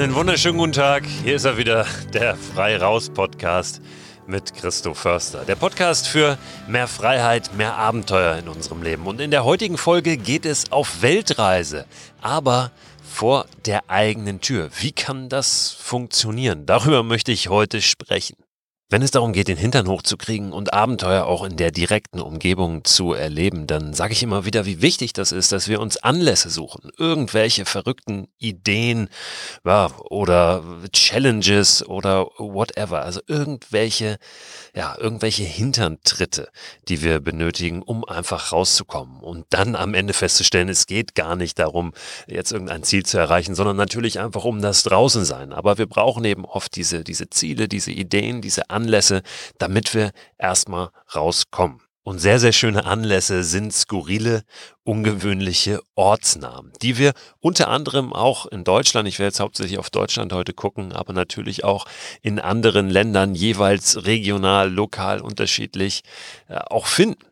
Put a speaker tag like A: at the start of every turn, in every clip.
A: Einen wunderschönen guten Tag. Hier ist er wieder, der Frei Raus Podcast mit Christo Förster. Der Podcast für mehr Freiheit, mehr Abenteuer in unserem Leben. Und in der heutigen Folge geht es auf Weltreise, aber vor der eigenen Tür. Wie kann das funktionieren? Darüber möchte ich heute sprechen. Wenn es darum geht, den Hintern hochzukriegen und Abenteuer auch in der direkten Umgebung zu erleben, dann sage ich immer wieder, wie wichtig das ist, dass wir uns Anlässe suchen, irgendwelche verrückten Ideen ja, oder Challenges oder whatever, also irgendwelche, ja, irgendwelche Hinterntritte, die wir benötigen, um einfach rauszukommen. Und dann am Ende festzustellen, es geht gar nicht darum, jetzt irgendein Ziel zu erreichen, sondern natürlich einfach um das Draußensein. Aber wir brauchen eben oft diese, diese Ziele, diese Ideen, diese Anlässe, Anlässe, damit wir erstmal rauskommen. Und sehr, sehr schöne Anlässe sind skurrile, ungewöhnliche Ortsnamen, die wir unter anderem auch in Deutschland, ich werde jetzt hauptsächlich auf Deutschland heute gucken, aber natürlich auch in anderen Ländern jeweils regional, lokal unterschiedlich äh, auch finden.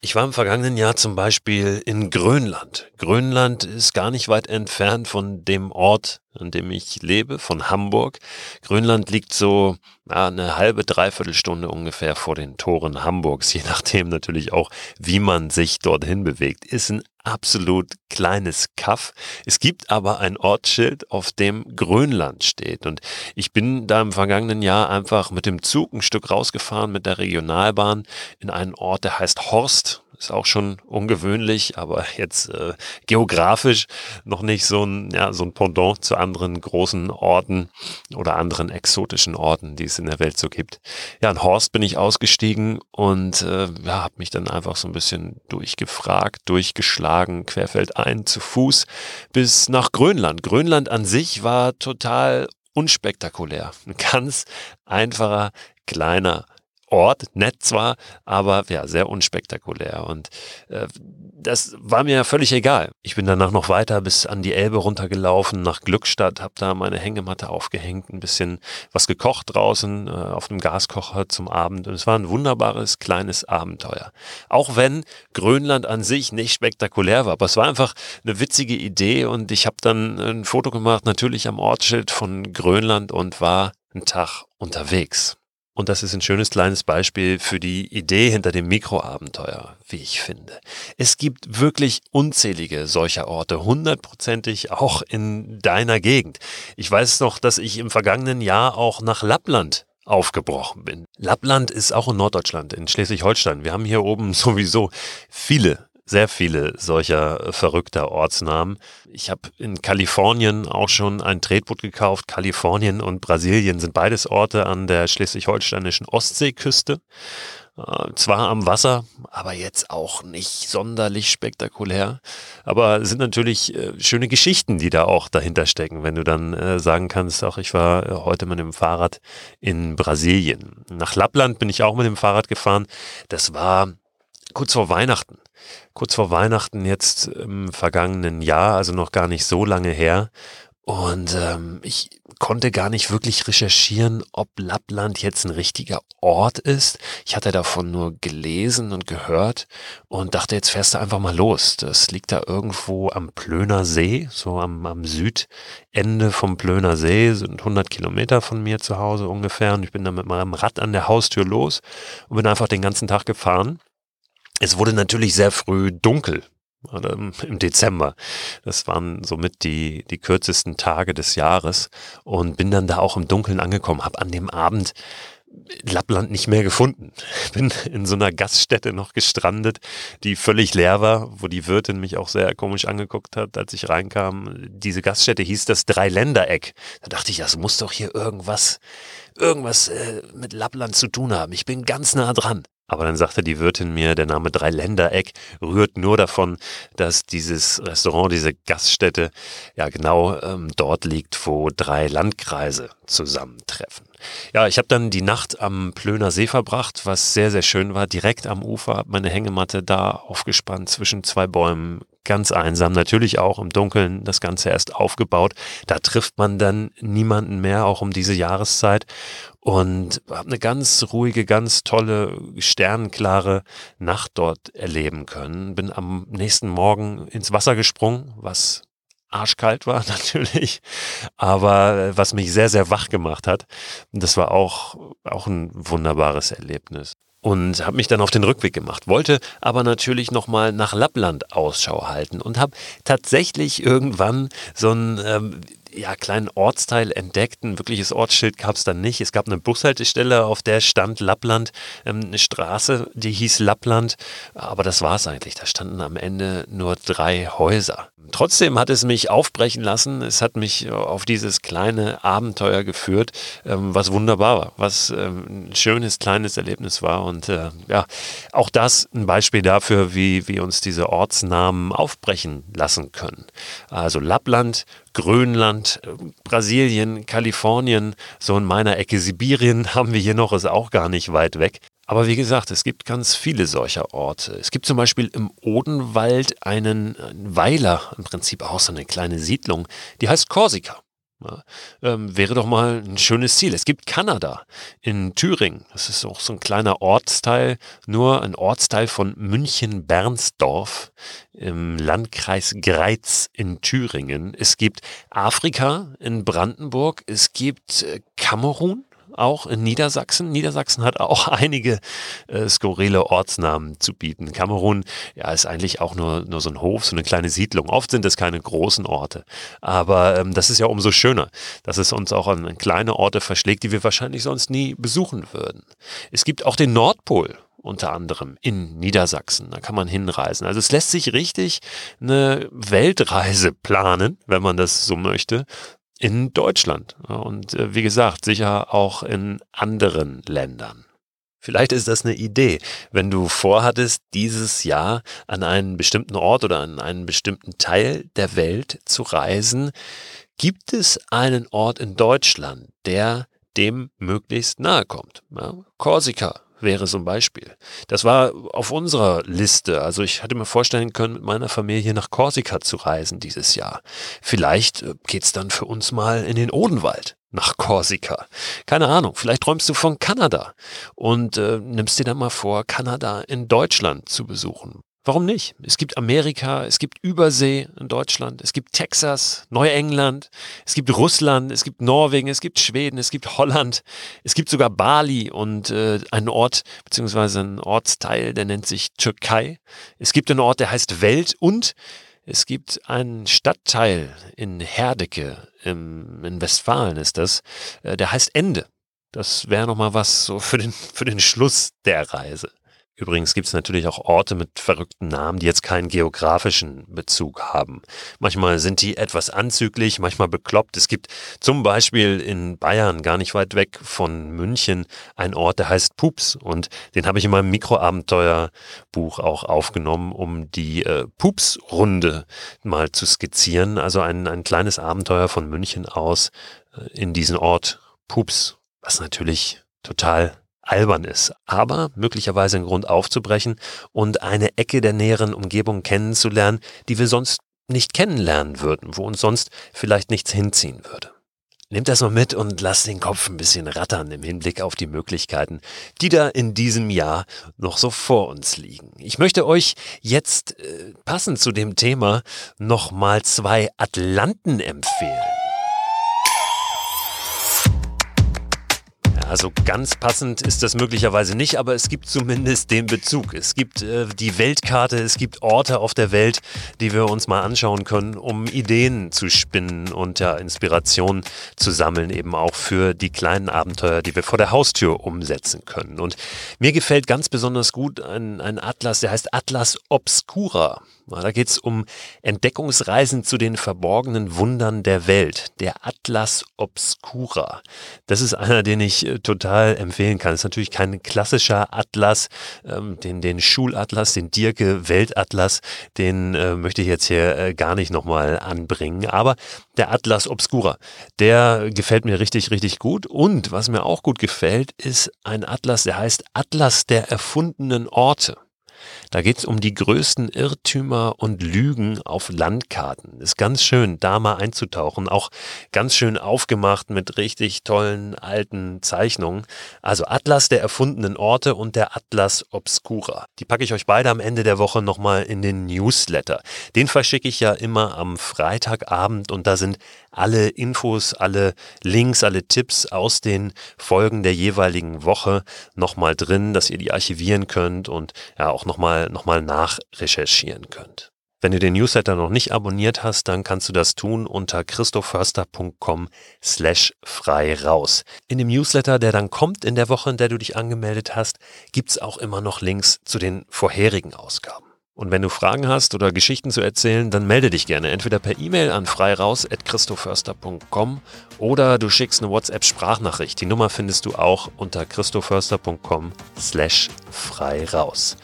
A: Ich war im vergangenen Jahr zum Beispiel in Grönland. Grönland ist gar nicht weit entfernt von dem Ort, an dem ich lebe, von Hamburg. Grönland liegt so ja, eine halbe, dreiviertel Stunde ungefähr vor den Toren Hamburgs, je nachdem natürlich auch, wie man sich dorthin bewegt. Ist ein absolut kleines Kaff. Es gibt aber ein Ortsschild, auf dem Grönland steht. Und ich bin da im vergangenen Jahr einfach mit dem Zug ein Stück rausgefahren mit der Regionalbahn in einen Ort, der heißt Horst ist auch schon ungewöhnlich, aber jetzt äh, geografisch noch nicht so ein, ja, so ein Pendant zu anderen großen Orten oder anderen exotischen Orten, die es in der Welt so gibt. Ja, in Horst bin ich ausgestiegen und äh, ja, habe mich dann einfach so ein bisschen durchgefragt, durchgeschlagen, querfeldein zu Fuß bis nach Grönland. Grönland an sich war total unspektakulär. Ein ganz einfacher, kleiner Ort, nett zwar, aber ja, sehr unspektakulär. Und äh, das war mir völlig egal. Ich bin danach noch weiter bis an die Elbe runtergelaufen, nach Glückstadt, habe da meine Hängematte aufgehängt, ein bisschen was gekocht draußen äh, auf dem Gaskocher zum Abend. Und es war ein wunderbares kleines Abenteuer. Auch wenn Grönland an sich nicht spektakulär war, aber es war einfach eine witzige Idee und ich habe dann ein Foto gemacht, natürlich am Ortsschild von Grönland und war einen Tag unterwegs. Und das ist ein schönes kleines Beispiel für die Idee hinter dem Mikroabenteuer, wie ich finde. Es gibt wirklich unzählige solcher Orte, hundertprozentig auch in deiner Gegend. Ich weiß noch, dass ich im vergangenen Jahr auch nach Lappland aufgebrochen bin. Lappland ist auch in Norddeutschland, in Schleswig-Holstein. Wir haben hier oben sowieso viele sehr viele solcher äh, verrückter Ortsnamen. Ich habe in Kalifornien auch schon ein Tretboot gekauft. Kalifornien und Brasilien sind beides Orte an der schleswig-holsteinischen Ostseeküste. Äh, zwar am Wasser, aber jetzt auch nicht sonderlich spektakulär. Aber sind natürlich äh, schöne Geschichten, die da auch dahinter stecken, wenn du dann äh, sagen kannst, auch ich war äh, heute mit dem Fahrrad in Brasilien. Nach Lappland bin ich auch mit dem Fahrrad gefahren. Das war kurz vor Weihnachten kurz vor Weihnachten jetzt im vergangenen Jahr, also noch gar nicht so lange her. Und ähm, ich konnte gar nicht wirklich recherchieren, ob Lappland jetzt ein richtiger Ort ist. Ich hatte davon nur gelesen und gehört und dachte, jetzt fährst du einfach mal los. Das liegt da irgendwo am Plöner See, so am, am Südende vom Plöner See, sind 100 Kilometer von mir zu Hause ungefähr. Und ich bin dann mit meinem Rad an der Haustür los und bin einfach den ganzen Tag gefahren es wurde natürlich sehr früh dunkel im Dezember. Das waren somit die, die kürzesten Tage des Jahres und bin dann da auch im Dunkeln angekommen, habe an dem Abend Lappland nicht mehr gefunden. Bin in so einer Gaststätte noch gestrandet, die völlig leer war, wo die Wirtin mich auch sehr komisch angeguckt hat, als ich reinkam. Diese Gaststätte hieß das Dreiländereck. Da dachte ich, das muss doch hier irgendwas, irgendwas äh, mit Lappland zu tun haben. Ich bin ganz nah dran. Aber dann sagte die Wirtin mir, der Name Dreiländereck rührt nur davon, dass dieses Restaurant, diese Gaststätte ja genau ähm, dort liegt, wo drei Landkreise zusammentreffen. Ja, ich habe dann die Nacht am Plöner See verbracht, was sehr, sehr schön war. Direkt am Ufer, habe meine Hängematte da aufgespannt zwischen zwei Bäumen, ganz einsam, natürlich auch im Dunkeln das Ganze erst aufgebaut. Da trifft man dann niemanden mehr, auch um diese Jahreszeit. Und habe eine ganz ruhige, ganz tolle, sternenklare Nacht dort erleben können. Bin am nächsten Morgen ins Wasser gesprungen, was arschkalt war natürlich, aber was mich sehr, sehr wach gemacht hat. Das war auch, auch ein wunderbares Erlebnis und habe mich dann auf den Rückweg gemacht, wollte aber natürlich nochmal nach Lappland Ausschau halten und habe tatsächlich irgendwann so ein ähm, ja, kleinen Ortsteil entdeckt. Ein wirkliches Ortsschild gab es dann nicht. Es gab eine Bushaltestelle, auf der stand Lappland, ähm, eine Straße, die hieß Lappland. Aber das war es eigentlich. Da standen am Ende nur drei Häuser. Trotzdem hat es mich aufbrechen lassen. Es hat mich auf dieses kleine Abenteuer geführt, ähm, was wunderbar war, was ähm, ein schönes kleines Erlebnis war. Und äh, ja, auch das ein Beispiel dafür, wie wir uns diese Ortsnamen aufbrechen lassen können. Also Lappland, Grönland, Brasilien, Kalifornien, so in meiner Ecke Sibirien haben wir hier noch, ist auch gar nicht weit weg. Aber wie gesagt, es gibt ganz viele solcher Orte. Es gibt zum Beispiel im Odenwald einen, einen Weiler, im Prinzip auch so eine kleine Siedlung, die heißt Korsika. Ja, ähm, wäre doch mal ein schönes Ziel. Es gibt Kanada in Thüringen. Das ist auch so ein kleiner Ortsteil, nur ein Ortsteil von München-Bernsdorf im Landkreis Greiz in Thüringen. Es gibt Afrika in Brandenburg. Es gibt äh, Kamerun auch in Niedersachsen. Niedersachsen hat auch einige äh, skurrile Ortsnamen zu bieten. Kamerun ja, ist eigentlich auch nur, nur so ein Hof, so eine kleine Siedlung. Oft sind es keine großen Orte. Aber ähm, das ist ja umso schöner, dass es uns auch an kleine Orte verschlägt, die wir wahrscheinlich sonst nie besuchen würden. Es gibt auch den Nordpol unter anderem in Niedersachsen. Da kann man hinreisen. Also es lässt sich richtig eine Weltreise planen, wenn man das so möchte, in Deutschland und äh, wie gesagt, sicher auch in anderen Ländern. Vielleicht ist das eine Idee, wenn du vorhattest, dieses Jahr an einen bestimmten Ort oder an einen bestimmten Teil der Welt zu reisen. Gibt es einen Ort in Deutschland, der dem möglichst nahe kommt? Ja, Korsika wäre so ein Beispiel. Das war auf unserer Liste. Also ich hatte mir vorstellen können, mit meiner Familie nach Korsika zu reisen dieses Jahr. Vielleicht äh, geht's dann für uns mal in den Odenwald nach Korsika. Keine Ahnung, vielleicht träumst du von Kanada und äh, nimmst dir dann mal vor, Kanada in Deutschland zu besuchen. Warum nicht? Es gibt Amerika, es gibt Übersee in Deutschland, es gibt Texas, Neuengland, es gibt Russland, es gibt Norwegen, es gibt Schweden, es gibt Holland, es gibt sogar Bali und äh, einen Ort beziehungsweise einen Ortsteil, der nennt sich Türkei. Es gibt einen Ort, der heißt Welt und es gibt einen Stadtteil in Herdecke, im, in Westfalen ist das, äh, der heißt Ende. Das wäre nochmal was so für den, für den Schluss der Reise. Übrigens gibt es natürlich auch Orte mit verrückten Namen, die jetzt keinen geografischen Bezug haben. Manchmal sind die etwas anzüglich, manchmal bekloppt. Es gibt zum Beispiel in Bayern, gar nicht weit weg von München, einen Ort, der heißt Pups. Und den habe ich in meinem Mikroabenteuerbuch auch aufgenommen, um die äh, Pups-Runde mal zu skizzieren. Also ein, ein kleines Abenteuer von München aus äh, in diesen Ort Pups, was natürlich total albern ist, aber möglicherweise ein Grund aufzubrechen und eine Ecke der näheren Umgebung kennenzulernen, die wir sonst nicht kennenlernen würden, wo uns sonst vielleicht nichts hinziehen würde. Nehmt das mal mit und lasst den Kopf ein bisschen rattern im Hinblick auf die Möglichkeiten, die da in diesem Jahr noch so vor uns liegen. Ich möchte euch jetzt äh, passend zu dem Thema nochmal zwei Atlanten empfehlen. Also ganz passend ist das möglicherweise nicht, aber es gibt zumindest den Bezug. Es gibt äh, die Weltkarte, es gibt Orte auf der Welt, die wir uns mal anschauen können, um Ideen zu spinnen und ja, Inspiration zu sammeln, eben auch für die kleinen Abenteuer, die wir vor der Haustür umsetzen können. Und mir gefällt ganz besonders gut ein, ein Atlas, der heißt Atlas Obscura. Da geht es um Entdeckungsreisen zu den verborgenen Wundern der Welt. Der Atlas Obscura. Das ist einer, den ich äh, total empfehlen kann. Das ist natürlich kein klassischer Atlas, ähm, den, den Schulatlas, den Dirke Weltatlas, den äh, möchte ich jetzt hier äh, gar nicht nochmal anbringen. Aber der Atlas Obscura, der gefällt mir richtig, richtig gut. Und was mir auch gut gefällt, ist ein Atlas, der heißt Atlas der erfundenen Orte. Da geht es um die größten Irrtümer und Lügen auf Landkarten. Ist ganz schön, da mal einzutauchen. Auch ganz schön aufgemacht mit richtig tollen alten Zeichnungen. Also Atlas der erfundenen Orte und der Atlas Obscura. Die packe ich euch beide am Ende der Woche nochmal in den Newsletter. Den verschicke ich ja immer am Freitagabend und da sind alle Infos, alle Links, alle Tipps aus den Folgen der jeweiligen Woche nochmal drin, dass ihr die archivieren könnt und ja auch nochmal noch mal nachrecherchieren könnt. Wenn du den Newsletter noch nicht abonniert hast, dann kannst du das tun unter christoförster.com slash frei raus. In dem Newsletter, der dann kommt in der Woche, in der du dich angemeldet hast, gibt's auch immer noch Links zu den vorherigen Ausgaben. Und wenn du Fragen hast oder Geschichten zu erzählen, dann melde dich gerne entweder per E-Mail an freiraus.christoförster.com oder du schickst eine WhatsApp-Sprachnachricht. Die Nummer findest du auch unter christoförster.com slash freiraus.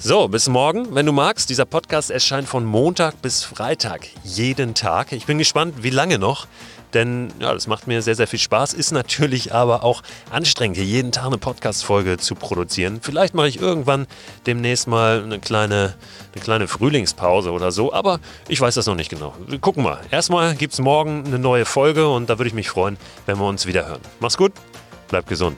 A: So, bis morgen, wenn du magst. Dieser Podcast erscheint von Montag bis Freitag jeden Tag. Ich bin gespannt, wie lange noch denn ja, das macht mir sehr, sehr viel Spaß. Ist natürlich aber auch anstrengend, hier jeden Tag eine Podcast-Folge zu produzieren. Vielleicht mache ich irgendwann demnächst mal eine kleine, eine kleine Frühlingspause oder so, aber ich weiß das noch nicht genau. Wir gucken mal. Erstmal gibt es morgen eine neue Folge und da würde ich mich freuen, wenn wir uns wieder hören. Mach's gut, bleib gesund.